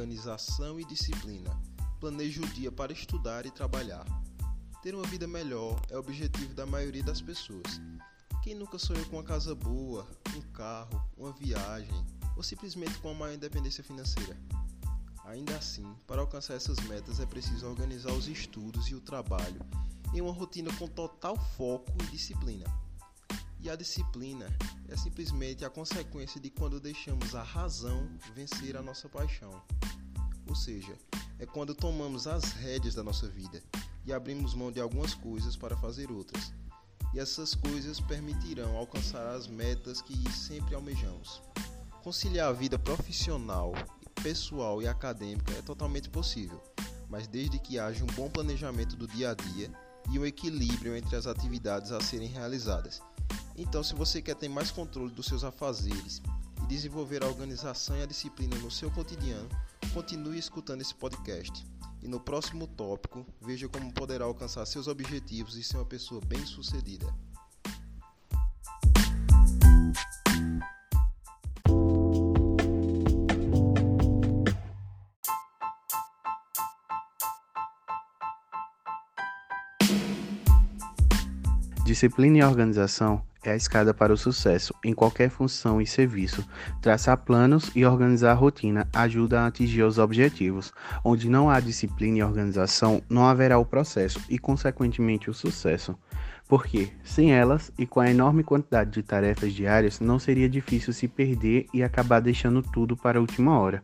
organização e disciplina. Planeje o dia para estudar e trabalhar. Ter uma vida melhor é o objetivo da maioria das pessoas. Quem nunca sonhou com uma casa boa, um carro, uma viagem ou simplesmente com uma maior independência financeira? Ainda assim, para alcançar essas metas é preciso organizar os estudos e o trabalho em uma rotina com total foco e disciplina. E a disciplina é simplesmente a consequência de quando deixamos a razão vencer a nossa paixão. Ou seja, é quando tomamos as rédeas da nossa vida e abrimos mão de algumas coisas para fazer outras. E essas coisas permitirão alcançar as metas que sempre almejamos. Conciliar a vida profissional, pessoal e acadêmica é totalmente possível, mas desde que haja um bom planejamento do dia a dia e um equilíbrio entre as atividades a serem realizadas. Então, se você quer ter mais controle dos seus afazeres e desenvolver a organização e a disciplina no seu cotidiano, continue escutando esse podcast. E no próximo tópico, veja como poderá alcançar seus objetivos e ser uma pessoa bem-sucedida. Disciplina e organização é a escada para o sucesso em qualquer função e serviço. Traçar planos e organizar a rotina ajuda a atingir os objetivos. Onde não há disciplina e organização, não haverá o processo e, consequentemente, o sucesso. Porque, sem elas e com a enorme quantidade de tarefas diárias, não seria difícil se perder e acabar deixando tudo para a última hora.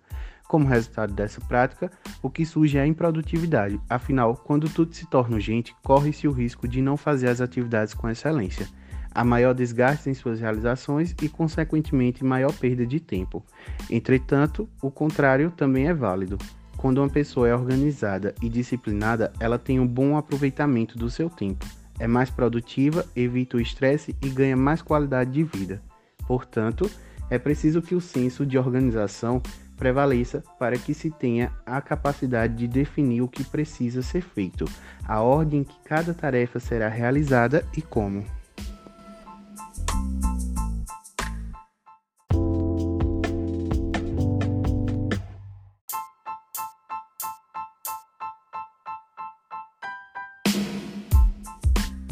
Como resultado dessa prática, o que surge é a improdutividade. Afinal, quando tudo se torna urgente, corre-se o risco de não fazer as atividades com excelência. Há maior desgaste em suas realizações e, consequentemente, maior perda de tempo. Entretanto, o contrário também é válido. Quando uma pessoa é organizada e disciplinada, ela tem um bom aproveitamento do seu tempo, é mais produtiva, evita o estresse e ganha mais qualidade de vida. Portanto, é preciso que o senso de organização prevaleça para que se tenha a capacidade de definir o que precisa ser feito, a ordem que cada tarefa será realizada e como.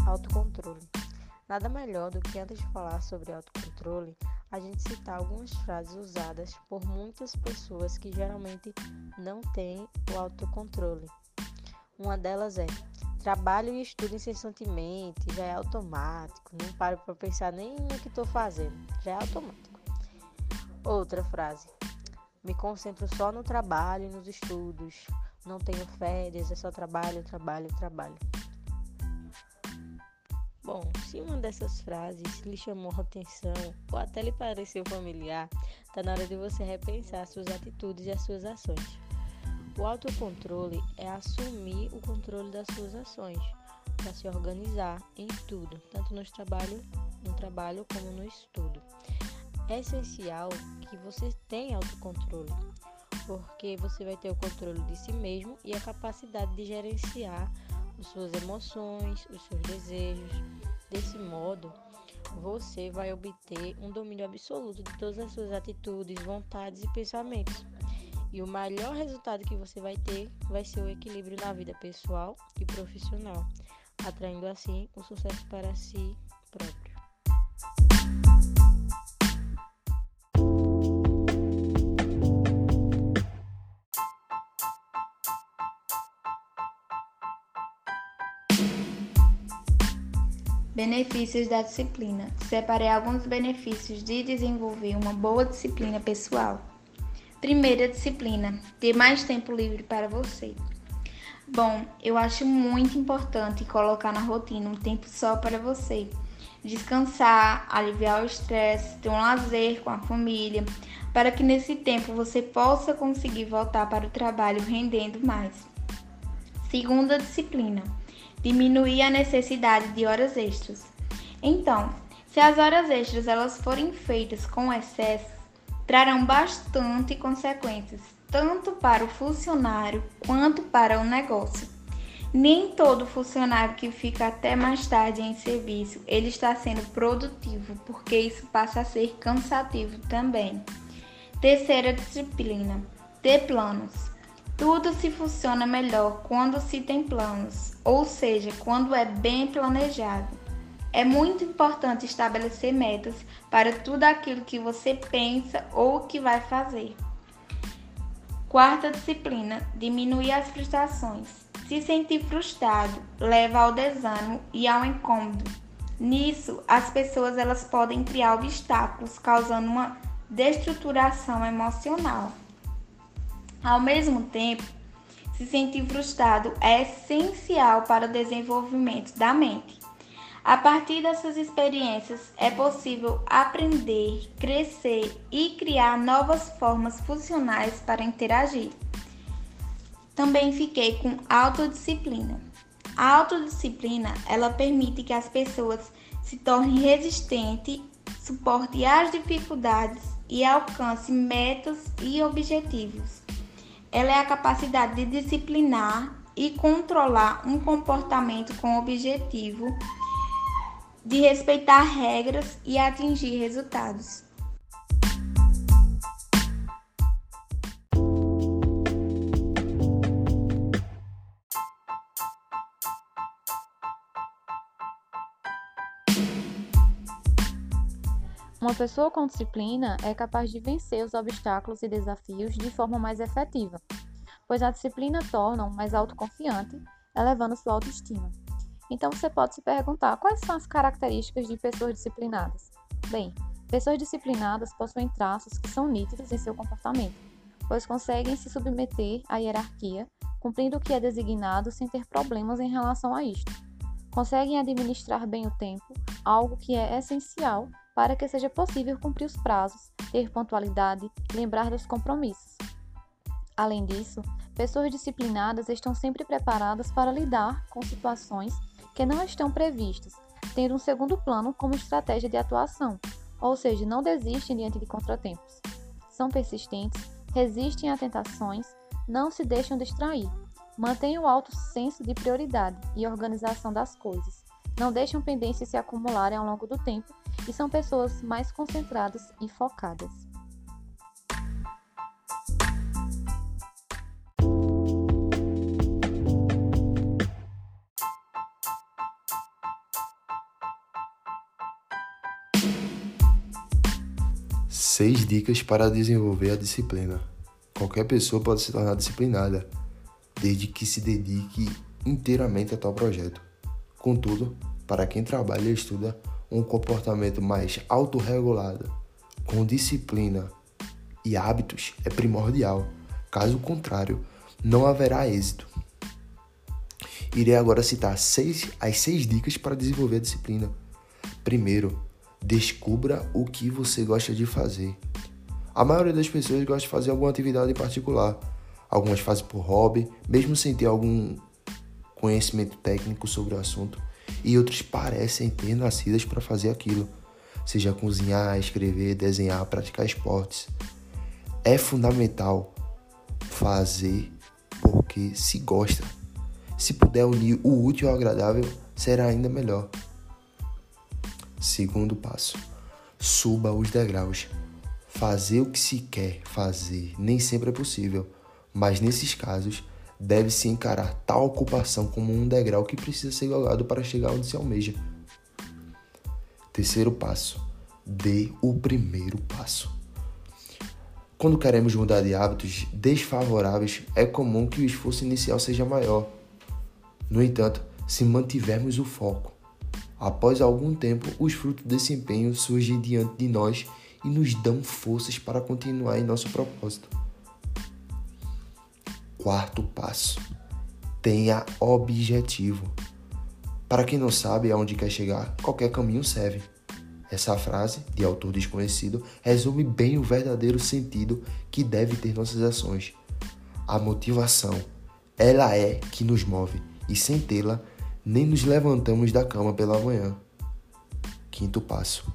Autocontrole. Nada melhor do que antes de falar sobre autocontrole, a gente citar algumas frases usadas por muitas pessoas que geralmente não têm o autocontrole. Uma delas é: trabalho e estudo incessantemente, já é automático, não paro para pensar nem no que estou fazendo, já é automático. Outra frase: me concentro só no trabalho e nos estudos, não tenho férias, é só trabalho, trabalho, trabalho. Bom, se uma dessas frases lhe chamou a atenção ou até lhe pareceu familiar, está na hora de você repensar suas atitudes e as suas ações. O autocontrole é assumir o controle das suas ações, para se organizar em tudo, tanto no trabalho, no trabalho como no estudo. É essencial que você tenha autocontrole, porque você vai ter o controle de si mesmo e a capacidade de gerenciar as suas emoções, os seus desejos. Desse modo, você vai obter um domínio absoluto de todas as suas atitudes, vontades e pensamentos. E o melhor resultado que você vai ter vai ser o equilíbrio na vida pessoal e profissional, atraindo assim o sucesso para si próprio. Benefícios da disciplina. Separei alguns benefícios de desenvolver uma boa disciplina pessoal. Primeira disciplina: ter mais tempo livre para você. Bom, eu acho muito importante colocar na rotina um tempo só para você. Descansar, aliviar o estresse, ter um lazer com a família, para que nesse tempo você possa conseguir voltar para o trabalho rendendo mais. Segunda disciplina diminuir a necessidade de horas extras. Então, se as horas extras elas forem feitas com excesso, trarão bastante consequências, tanto para o funcionário quanto para o negócio. Nem todo funcionário que fica até mais tarde em serviço, ele está sendo produtivo, porque isso passa a ser cansativo também. Terceira disciplina: ter planos. Tudo se funciona melhor quando se tem planos, ou seja, quando é bem planejado. É muito importante estabelecer metas para tudo aquilo que você pensa ou que vai fazer. Quarta disciplina: diminuir as frustrações. Se sentir frustrado leva ao desânimo e ao incômodo. Nisso, as pessoas elas podem criar obstáculos, causando uma destruturação emocional. Ao mesmo tempo, se sentir frustrado é essencial para o desenvolvimento da mente. A partir dessas experiências, é possível aprender, crescer e criar novas formas funcionais para interagir. Também fiquei com autodisciplina. A autodisciplina, ela permite que as pessoas se tornem resistentes, suportem as dificuldades e alcancem metas e objetivos. Ela é a capacidade de disciplinar e controlar um comportamento com o objetivo de respeitar regras e atingir resultados. Uma pessoa com disciplina é capaz de vencer os obstáculos e desafios de forma mais efetiva, pois a disciplina torna-o mais autoconfiante, elevando sua autoestima. Então você pode se perguntar quais são as características de pessoas disciplinadas. Bem, pessoas disciplinadas possuem traços que são nítidos em seu comportamento, pois conseguem se submeter à hierarquia, cumprindo o que é designado sem ter problemas em relação a isto. Conseguem administrar bem o tempo, algo que é essencial para que seja possível cumprir os prazos, ter pontualidade lembrar dos compromissos. Além disso, pessoas disciplinadas estão sempre preparadas para lidar com situações que não estão previstas, tendo um segundo plano como estratégia de atuação, ou seja, não desistem diante de contratempos. São persistentes, resistem a tentações, não se deixam distrair, mantêm o alto senso de prioridade e organização das coisas, não deixam pendências se acumularem ao longo do tempo e são pessoas mais concentradas e focadas. Seis dicas para desenvolver a disciplina. Qualquer pessoa pode se tornar disciplinada, desde que se dedique inteiramente a tal projeto. Contudo, para quem trabalha e estuda um comportamento mais autorregulado, com disciplina e hábitos, é primordial. Caso contrário, não haverá êxito. Irei agora citar seis, as seis dicas para desenvolver a disciplina. Primeiro, Descubra o que você gosta de fazer. A maioria das pessoas gosta de fazer alguma atividade em particular. Algumas fazem por hobby, mesmo sem ter algum conhecimento técnico sobre o assunto, e outros parecem ter nascidas para fazer aquilo, seja cozinhar, escrever, desenhar, praticar esportes. É fundamental fazer porque se gosta. Se puder unir o útil ao agradável, será ainda melhor. Segundo passo: suba os degraus. Fazer o que se quer fazer nem sempre é possível, mas nesses casos deve-se encarar tal ocupação como um degrau que precisa ser galgado para chegar onde se almeja. Terceiro passo: dê o primeiro passo. Quando queremos mudar de hábitos desfavoráveis, é comum que o esforço inicial seja maior. No entanto, se mantivermos o foco, Após algum tempo, os frutos desse empenho surgem diante de nós e nos dão forças para continuar em nosso propósito. Quarto passo: tenha objetivo. Para quem não sabe aonde quer chegar, qualquer caminho serve. Essa frase, de autor desconhecido, resume bem o verdadeiro sentido que deve ter nossas ações. A motivação, ela é que nos move, e sem tê-la, nem nos levantamos da cama pela manhã. Quinto passo: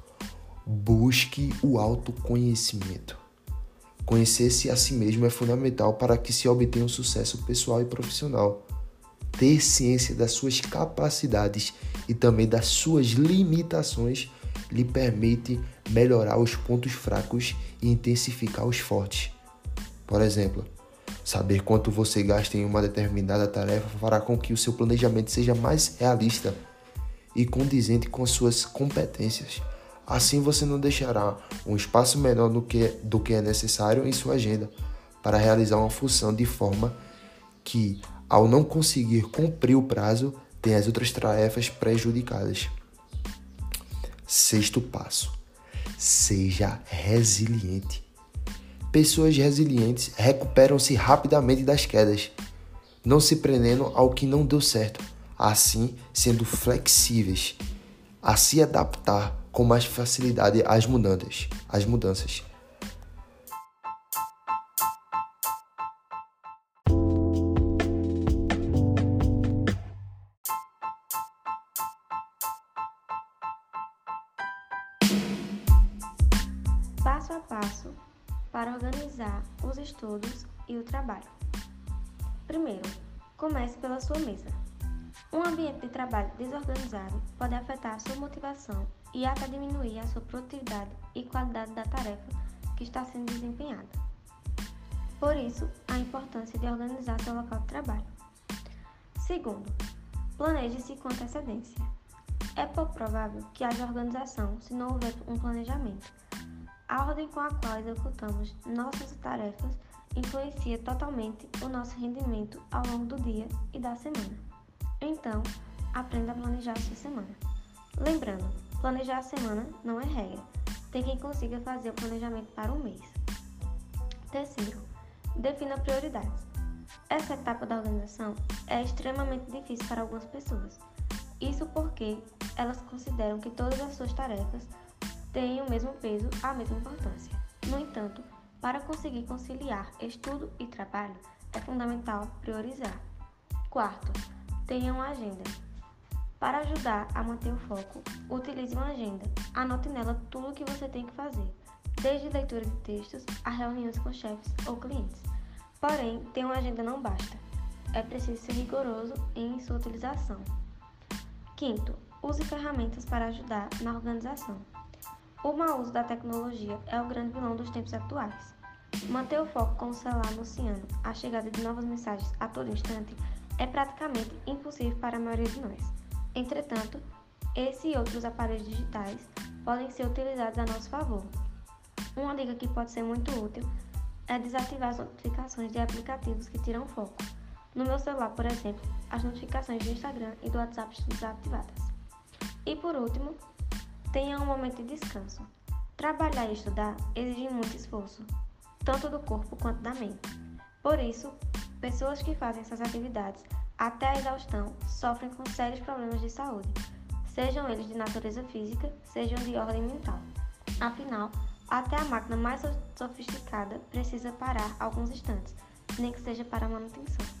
busque o autoconhecimento. Conhecer-se a si mesmo é fundamental para que se obtenha um sucesso pessoal e profissional. Ter ciência das suas capacidades e também das suas limitações lhe permite melhorar os pontos fracos e intensificar os fortes. Por exemplo, Saber quanto você gasta em uma determinada tarefa fará com que o seu planejamento seja mais realista e condizente com as suas competências. Assim você não deixará um espaço menor do que, do que é necessário em sua agenda para realizar uma função de forma que, ao não conseguir cumprir o prazo, tenha as outras tarefas prejudicadas. Sexto passo: seja resiliente. Pessoas resilientes recuperam-se rapidamente das quedas, não se prendendo ao que não deu certo, assim sendo flexíveis a se adaptar com mais facilidade às mudanças. Às mudanças. Passo a passo para organizar os estudos e o trabalho. Primeiro, comece pela sua mesa. Um ambiente de trabalho desorganizado pode afetar sua motivação e até diminuir a sua produtividade e qualidade da tarefa que está sendo desempenhada. Por isso, a importância de organizar seu local de trabalho. Segundo, planeje-se com antecedência. É pouco provável que haja organização se não houver um planejamento. A ordem com a qual executamos nossas tarefas influencia totalmente o nosso rendimento ao longo do dia e da semana. Então, aprenda a planejar sua semana. Lembrando, planejar a semana não é regra. Tem quem consiga fazer o planejamento para um mês. Terceiro, defina prioridades. Essa etapa da organização é extremamente difícil para algumas pessoas. Isso porque elas consideram que todas as suas tarefas têm o mesmo peso, a mesma importância. No entanto, para conseguir conciliar estudo e trabalho, é fundamental priorizar. Quarto, tenha uma agenda. Para ajudar a manter o foco, utilize uma agenda. Anote nela tudo o que você tem que fazer, desde leitura de textos a reuniões com chefes ou clientes. Porém, ter uma agenda não basta. É preciso ser rigoroso em sua utilização. Quinto, use ferramentas para ajudar na organização. O mau uso da tecnologia é o grande vilão dos tempos atuais. Manter o foco com o celular anunciando a chegada de novas mensagens a todo instante é praticamente impossível para a maioria de nós. Entretanto, esse e outros aparelhos digitais podem ser utilizados a nosso favor. Uma dica que pode ser muito útil é desativar as notificações de aplicativos que tiram foco. No meu celular, por exemplo, as notificações do Instagram e do WhatsApp estão desativadas. E por último, tenha um momento de descanso. Trabalhar e estudar exige muito esforço, tanto do corpo quanto da mente. Por isso, pessoas que fazem essas atividades até a exaustão sofrem com sérios problemas de saúde, sejam eles de natureza física, sejam de ordem mental. Afinal, até a máquina mais sofisticada precisa parar alguns instantes, nem que seja para manutenção.